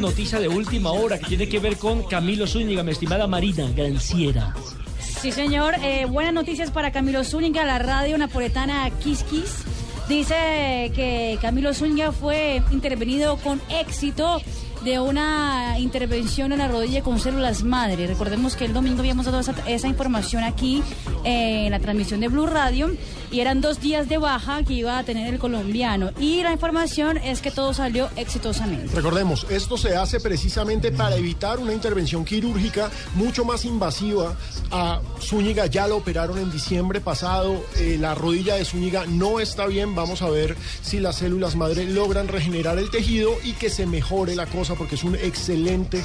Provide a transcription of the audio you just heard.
Noticia de última hora que tiene que ver con Camilo Zúñiga, mi estimada Marina Granciera. Sí, señor. Eh, buenas noticias para Camilo Zúñiga, la radio napoletana Kiss Kiss. Dice que Camilo Zúñiga fue intervenido con éxito de una intervención en la rodilla con células madre. Recordemos que el domingo habíamos dado esa, información aquí eh, en la transmisión de Blue Radio y eran dos días de baja que iba a tener el colombiano. Y la información es que todo salió exitosamente. Recordemos, esto se hace precisamente para evitar una intervención quirúrgica mucho más invasiva. A Zúñiga ya lo operaron en diciembre pasado. Eh, la rodilla de Zúñiga no está bien. Vamos a ver si las células madre logran regenerar el tejido y que se mejore la cosa porque es un excelente